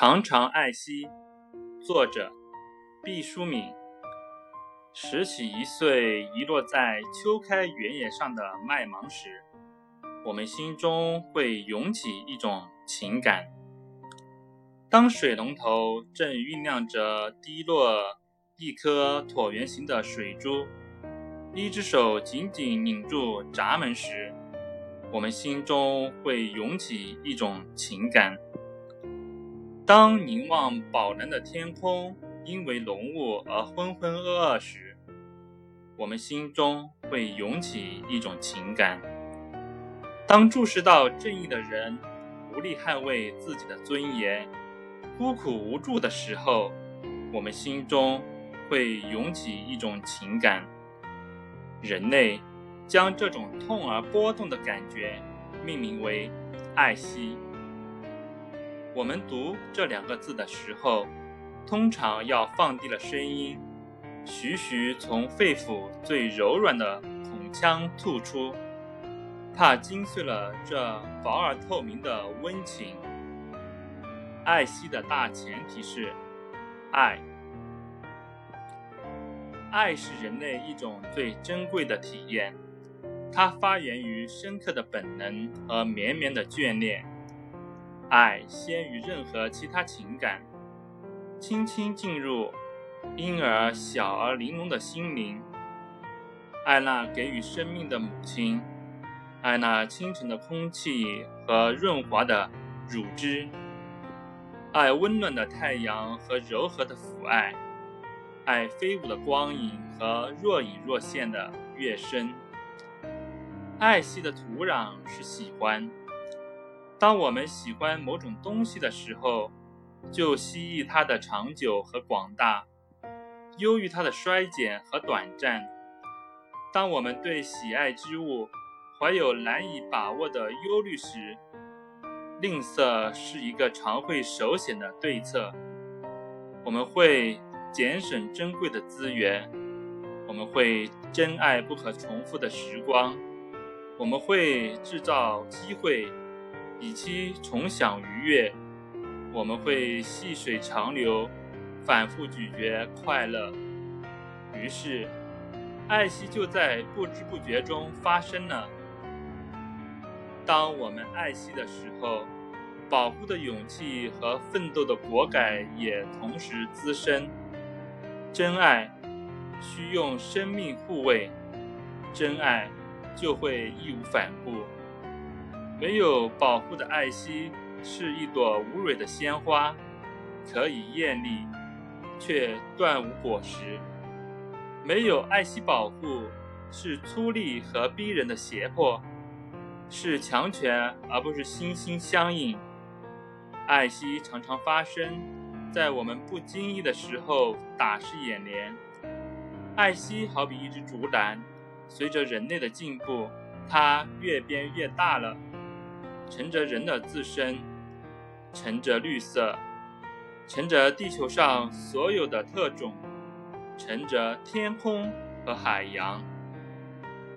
常常爱惜。作者：毕淑敏。拾起一穗遗落在秋开原野上的麦芒时，我们心中会涌起一种情感。当水龙头正酝酿着滴落一颗椭圆形的水珠，一只手紧紧拧住闸门时，我们心中会涌起一种情感。当凝望宝蓝的天空因为浓雾而浑浑噩噩时，我们心中会涌起一种情感；当注视到正义的人无力捍卫自己的尊严，孤苦无助的时候，我们心中会涌起一种情感。人类将这种痛而波动的感觉命名为爱惜。我们读这两个字的时候，通常要放低了声音，徐徐从肺腑最柔软的孔腔吐出，怕惊碎了这薄而透明的温情。爱惜的大前提是爱，爱是人类一种最珍贵的体验，它发源于深刻的本能和绵绵的眷恋。爱先于任何其他情感，轻轻进入婴儿小而玲珑的心灵。爱那给予生命的母亲，爱那清晨的空气和润滑的乳汁，爱温暖的太阳和柔和的抚爱，爱飞舞的光影和若隐若现的乐声。爱惜的土壤是喜欢。当我们喜欢某种东西的时候，就希冀它的长久和广大，忧郁它的衰减和短暂。当我们对喜爱之物怀有难以把握的忧虑时，吝啬是一个常会首选的对策。我们会节省珍贵的资源，我们会珍爱不可重复的时光，我们会制造机会。以期重享愉悦，我们会细水长流，反复咀嚼快乐。于是，爱惜就在不知不觉中发生了。当我们爱惜的时候，保护的勇气和奋斗的果敢也同时滋生。真爱需用生命护卫，真爱就会义无反顾。没有保护的爱惜是一朵无蕊的鲜花，可以艳丽，却断无果实；没有爱惜保护是粗粝和逼人的胁迫，是强权而不是心心相印。爱惜常常发生在我们不经意的时候，打湿眼帘。爱惜好比一只竹篮，随着人类的进步，它越变越大了。乘着人的自身，乘着绿色，乘着地球上所有的特种，乘着天空和海洋。